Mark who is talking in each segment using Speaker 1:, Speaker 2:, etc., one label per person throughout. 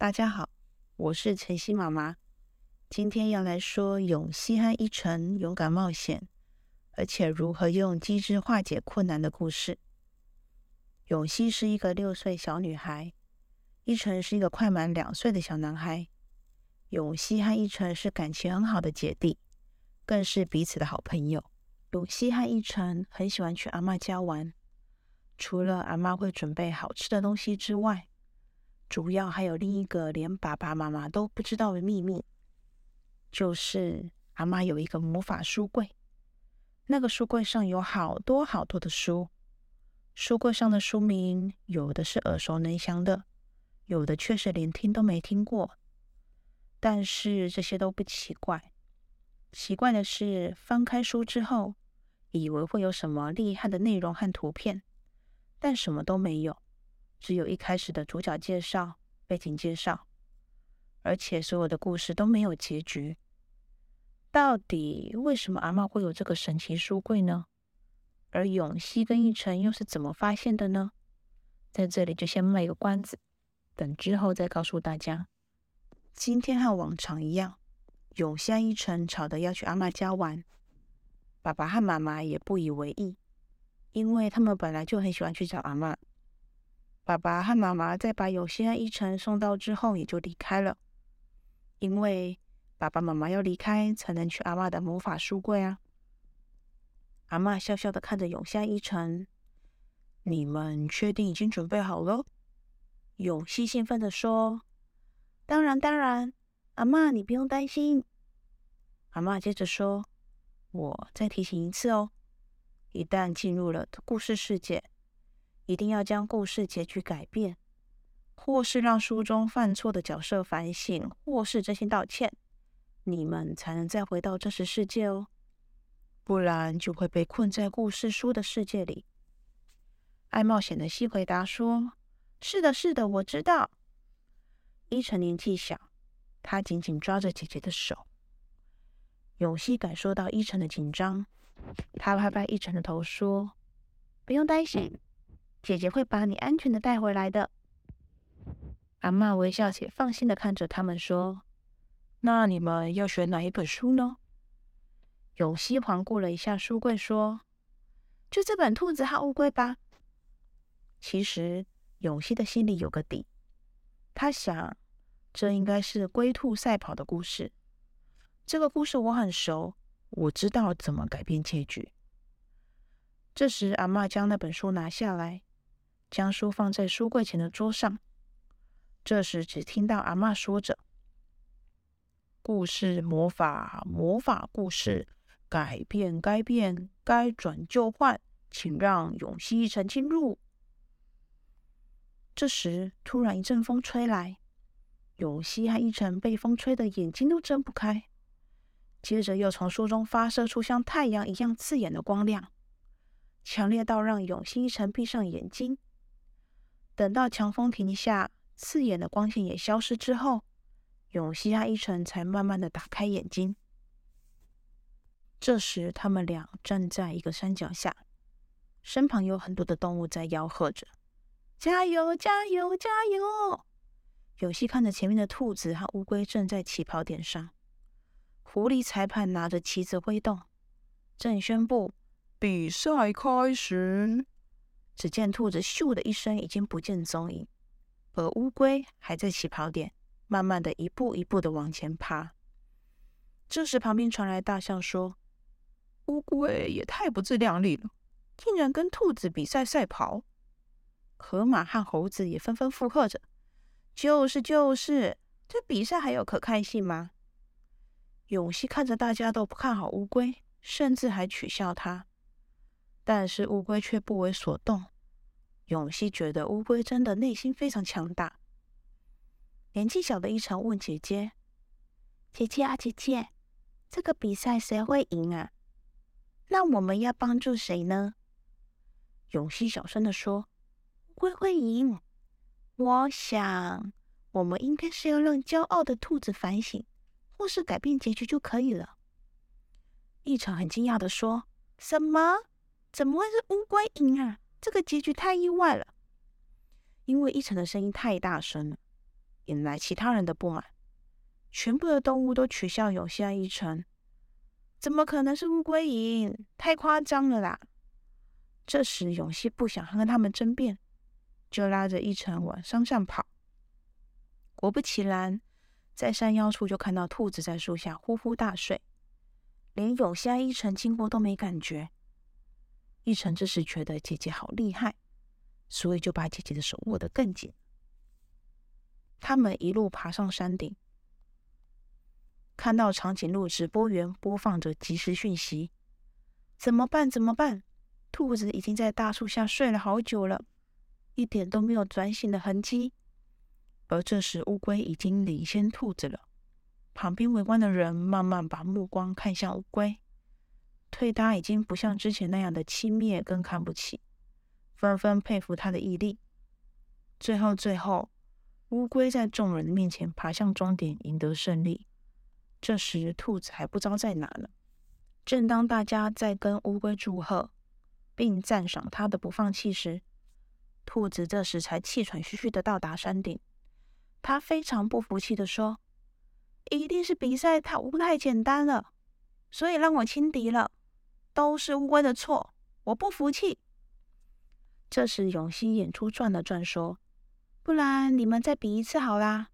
Speaker 1: 大家好，我是晨曦妈妈。今天要来说永熙和一晨勇敢冒险，而且如何用机智化解困难的故事。永熙是一个六岁小女孩，一晨是一个快满两岁的小男孩。永熙和一晨是感情很好的姐弟，更是彼此的好朋友。永熙和一晨很喜欢去阿妈家玩，除了阿妈会准备好吃的东西之外，主要还有另一个连爸爸妈妈都不知道的秘密，就是阿妈有一个魔法书柜。那个书柜上有好多好多的书，书柜上的书名有的是耳熟能详的，有的却是连听都没听过。但是这些都不奇怪，奇怪的是翻开书之后，以为会有什么厉害的内容和图片，但什么都没有。只有一开始的主角介绍、背景介绍，而且所有的故事都没有结局。到底为什么阿妈会有这个神奇书柜呢？而永熙跟一晨又是怎么发现的呢？在这里就先卖个关子，等之后再告诉大家。今天和往常一样，永熙和一晨吵得要去阿妈家玩，爸爸和妈妈也不以为意，因为他们本来就很喜欢去找阿妈。爸爸和妈妈在把永熙和一晨送到之后，也就离开了。因为爸爸妈妈要离开，才能去阿妈的魔法书柜啊。阿妈笑笑的看着永夏一晨：“你们确定已经准备好了？”永熙兴奋的说：“当然，当然，阿妈你不用担心。”阿妈接着说：“我再提醒一次哦，一旦进入了故事世界。”一定要将故事结局改变，或是让书中犯错的角色反省，或是真心道歉，你们才能再回到真实世界哦，不然就会被困在故事书的世界里。爱冒险的西回答说：“是的，是的，我知道。”伊晨年纪小，他紧紧抓着姐姐的手。永熙感受到一晨的紧张，他拍拍一晨的头说：“不用担心。”姐姐会把你安全的带回来的。阿妈微笑且放心的看着他们说：“那你们要选哪一本书呢？”永熙环顾了一下书柜，说：“就这本《兔子和乌龟》吧。”其实永熙的心里有个底，他想，这应该是龟兔赛跑的故事。这个故事我很熟，我知道怎么改变结局。这时，阿妈将那本书拿下来。将书放在书柜前的桌上。这时，只听到阿妈说着：“故事魔法，魔法故事，改变该变，该转就换，请让永熙一晨进入。”这时，突然一阵风吹来，永熙和一晨被风吹得眼睛都睁不开。接着，又从书中发射出像太阳一样刺眼的光亮，强烈到让永熙一晨闭上眼睛。等到强风停下，刺眼的光线也消失之后，永熙和一晨才慢慢的打开眼睛。这时，他们俩站在一个山脚下，身旁有很多的动物在吆喝着：“加油，加油，加油！”永熙看着前面的兔子和乌龟正在起跑点上，狐狸裁判拿着旗子挥动，正宣布比赛开始。只见兔子咻的一声，已经不见踪影，而乌龟还在起跑点，慢慢的一步一步的往前爬。这时，旁边传来大象说：“乌龟也太不自量力了，竟然跟兔子比赛赛跑。”河马和猴子也纷纷附和着：“就是就是，这比赛还有可看性吗？”永熙看着大家都不看好乌龟，甚至还取笑他。但是乌龟却不为所动。永熙觉得乌龟真的内心非常强大。年纪小的一晨问姐姐：“姐姐啊，姐姐，这个比赛谁会赢啊？那我们要帮助谁呢？”永熙小声的说：“乌龟会赢。我想，我们应该是要让骄傲的兔子反省，或是改变结局就可以了。”一晨很惊讶的说：“什么？”怎么会是乌龟赢啊？这个结局太意外了。因为一晨的声音太大声了，引来其他人的不满。全部的动物都取笑永熙和一成，怎么可能是乌龟赢？太夸张了啦！这时永熙不想和他们争辩，就拉着一成往山上跑。果不其然，在山腰处就看到兔子在树下呼呼大睡，连永熙和一成经过都没感觉。一成这时觉得姐姐好厉害，所以就把姐姐的手握得更紧。他们一路爬上山顶。看到长颈鹿直播员播放着即时讯息，怎么办？怎么办？兔子已经在大树下睡了好久了，一点都没有转醒的痕迹。而这时，乌龟已经领先兔子了。旁边围观的人慢慢把目光看向乌龟，对他已经不像之前那样的轻蔑跟看不起，纷纷佩服他的毅力。最后，最后，乌龟在众人的面前爬向终点，赢得胜利。这时，兔子还不知道在哪呢。正当大家在跟乌龟祝贺，并赞赏他的不放弃时，兔子这时才气喘吁吁的到达山顶。他非常不服气的说：“一定是比赛太不太简单了，所以让我轻敌了，都是乌龟的错，我不服气。”这时，永熙眼珠转了转，说：“不然你们再比一次好啦。”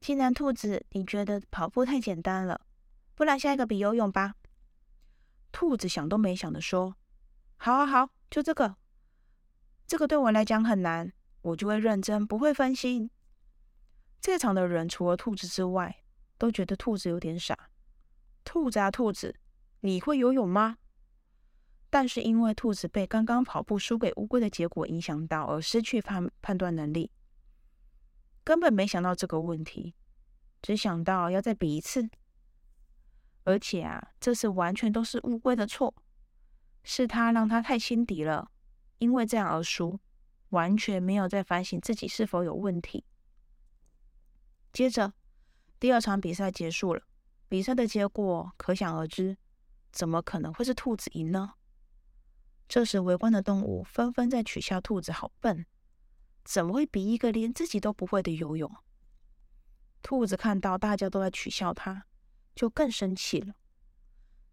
Speaker 1: 既然兔子，你觉得跑步太简单了，不然下一个比游泳吧。兔子想都没想的说：“好，好，好，就这个。这个对我来讲很难，我就会认真，不会分心。”在场的人除了兔子之外，都觉得兔子有点傻。兔子啊，兔子，你会游泳吗？但是因为兔子被刚刚跑步输给乌龟的结果影响到，而失去判判断能力。根本没想到这个问题，只想到要再比一次。而且啊，这次完全都是乌龟的错，是他让他太轻敌了，因为这样而输，完全没有在反省自己是否有问题。接着，第二场比赛结束了，比赛的结果可想而知，怎么可能会是兔子赢呢？这时，围观的动物纷纷在取笑兔子好笨。怎么会比一个连自己都不会的游泳？兔子看到大家都在取笑他，就更生气了，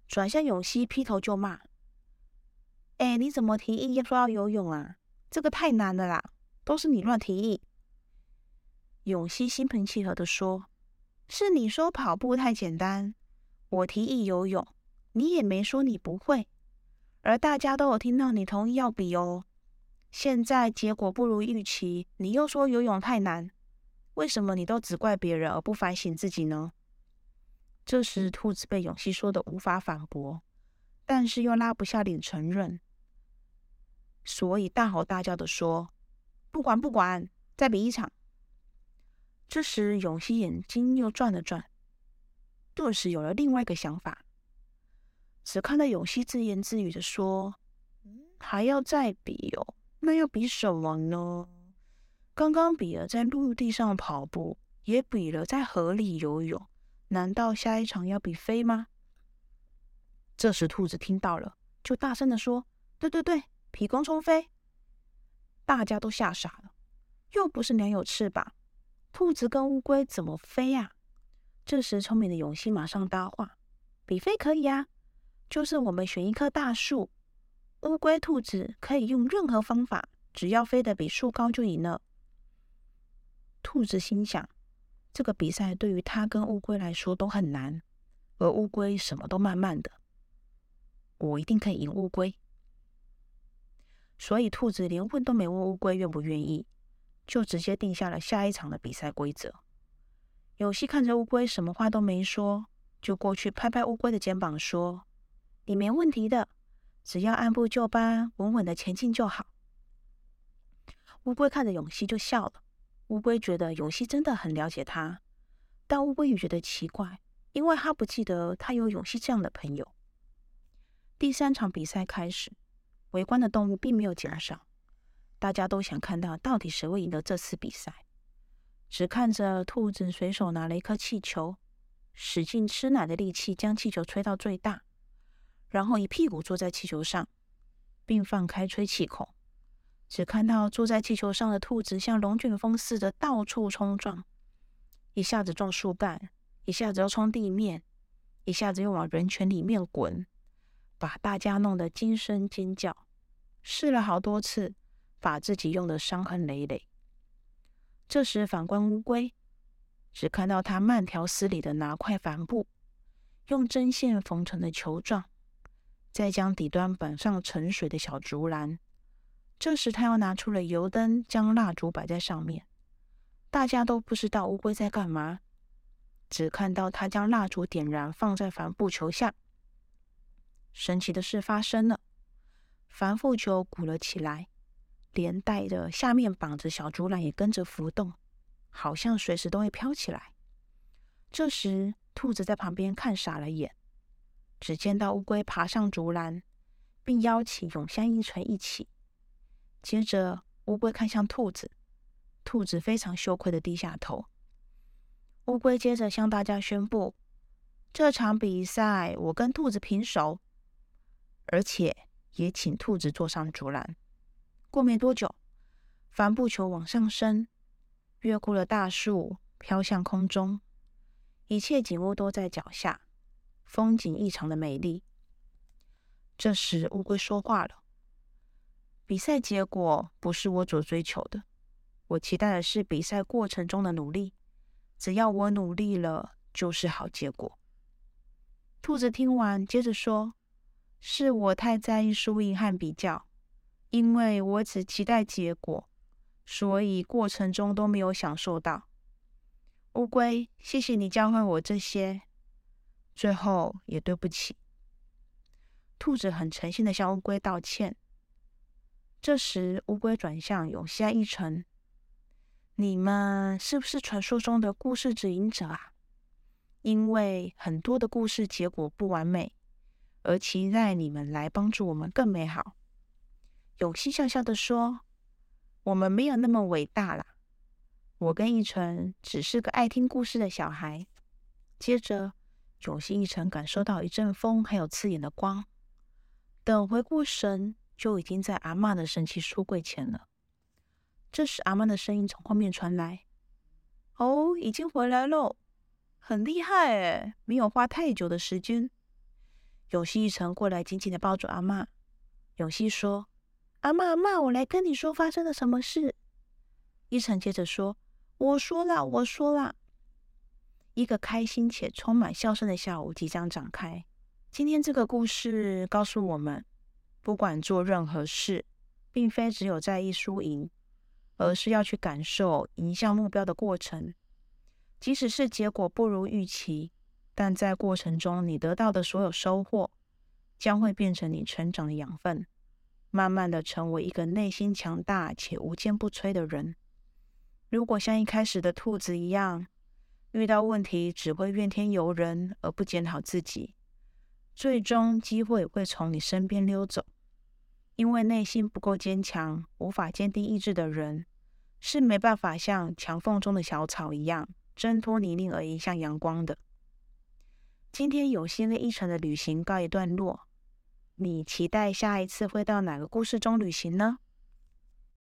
Speaker 1: 转向永熙，劈头就骂：“哎，你怎么提议说要游泳啊？这个太难了啦，都是你乱提议。”永熙心平气和的说：“是你说跑步太简单，我提议游泳，你也没说你不会，而大家都有听到你同意要比哦。”现在结果不如预期，你又说游泳太难，为什么你都只怪别人而不反省自己呢？这时，兔子被永熙说的无法反驳，但是又拉不下脸承认，所以大吼大叫的说：“不管不管，再比一场。”这时，永熙眼睛又转了转，顿时有了另外一个想法，只看到永熙自言自语的说：“还要再比哦。”那要比什么呢？刚刚比了在陆地上跑步，也比了在河里游泳，难道下一场要比飞吗？这时兔子听到了，就大声的说：“对对对，比空中飞！”大家都吓傻了，又不是鸟有翅膀，兔子跟乌龟怎么飞呀？这时聪明的永熙马上搭话：“比飞可以呀，就是我们选一棵大树。”乌龟、兔子可以用任何方法，只要飞得比树高就赢了。兔子心想：这个比赛对于它跟乌龟来说都很难，而乌龟什么都慢慢的，我一定可以赢乌龟。所以兔子连问都没问乌龟愿不愿意，就直接定下了下一场的比赛规则。有希看着乌龟什么话都没说，就过去拍拍乌龟的肩膀说：“你没问题的。”只要按部就班、稳稳的前进就好。乌龟看着永熙就笑了。乌龟觉得永熙真的很了解他，但乌龟也觉得奇怪，因为他不记得他有永熙这样的朋友。第三场比赛开始，围观的动物并没有减少，大家都想看到到底谁会赢得这次比赛。只看着兔子随手拿了一颗气球，使劲吃奶的力气将气球吹到最大。然后一屁股坐在气球上，并放开吹气孔，只看到坐在气球上的兔子像龙卷风似的到处冲撞，一下子撞树干，一下子又冲地面，一下子又往人群里面滚，把大家弄得惊声尖叫。试了好多次，把自己用得伤痕累累。这时反观乌龟，只看到他慢条斯理的拿块帆布，用针线缝成的球状，再将底端绑上盛水的小竹篮。这时他又拿出了油灯，将蜡烛摆在上面。大家都不知道乌龟在干嘛，只看到他将蜡烛点燃，放在帆布球下。神奇的事发生了。帆布球鼓了起来，连带着下面绑着小竹篮也跟着浮动，好像随时都会飘起来。这时，兔子在旁边看傻了眼。只见到乌龟爬上竹篮，并邀请永香一成一起。接着，乌龟看向兔子，兔子非常羞愧的低下头。乌龟接着向大家宣布：这场比赛我跟兔子平手，而且。也请兔子坐上竹篮。过没多久，帆布球往上升，越过了大树，飘向空中。一切景物都在脚下，风景异常的美丽。这时，乌龟说话了：“比赛结果不是我所追求的，我期待的是比赛过程中的努力。只要我努力了，就是好结果。”兔子听完，接着说。是我太在意输赢和比较，因为我只期待结果，所以过程中都没有享受到。乌龟，谢谢你教会我这些，最后也对不起。兔子很诚心的向乌龟道歉。这时，乌龟转向永夏一成：“你们是不是传说中的故事指引者啊？因为很多的故事结果不完美。”而期待你们来帮助我们更美好。永熙笑笑的说：“我们没有那么伟大啦，我跟一晨只是个爱听故事的小孩。”接着，永熙一成感受到一阵风，还有刺眼的光。等回过神，就已经在阿妈的神奇书柜前了。这时，阿妈的声音从后面传来：“哦，已经回来喽，很厉害诶，没有花太久的时间。”永熙一成过来，紧紧的抱住阿妈。永熙说：“阿妈，阿妈，我来跟你说发生了什么事。”一成接着说：“我说了，我说了。”一个开心且充满笑声的下午即将展开。今天这个故事告诉我们，不管做任何事，并非只有在意输赢，而是要去感受迎向目标的过程，即使是结果不如预期。但在过程中，你得到的所有收获，将会变成你成长的养分，慢慢的成为一个内心强大且无坚不摧的人。如果像一开始的兔子一样，遇到问题只会怨天尤人而不检讨自己，最终机会会从你身边溜走。因为内心不够坚强，无法坚定意志的人，是没办法像墙缝中的小草一样挣脱泥泞而迎向阳光的。今天有心的一程的旅行告一段落，你期待下一次会到哪个故事中旅行呢？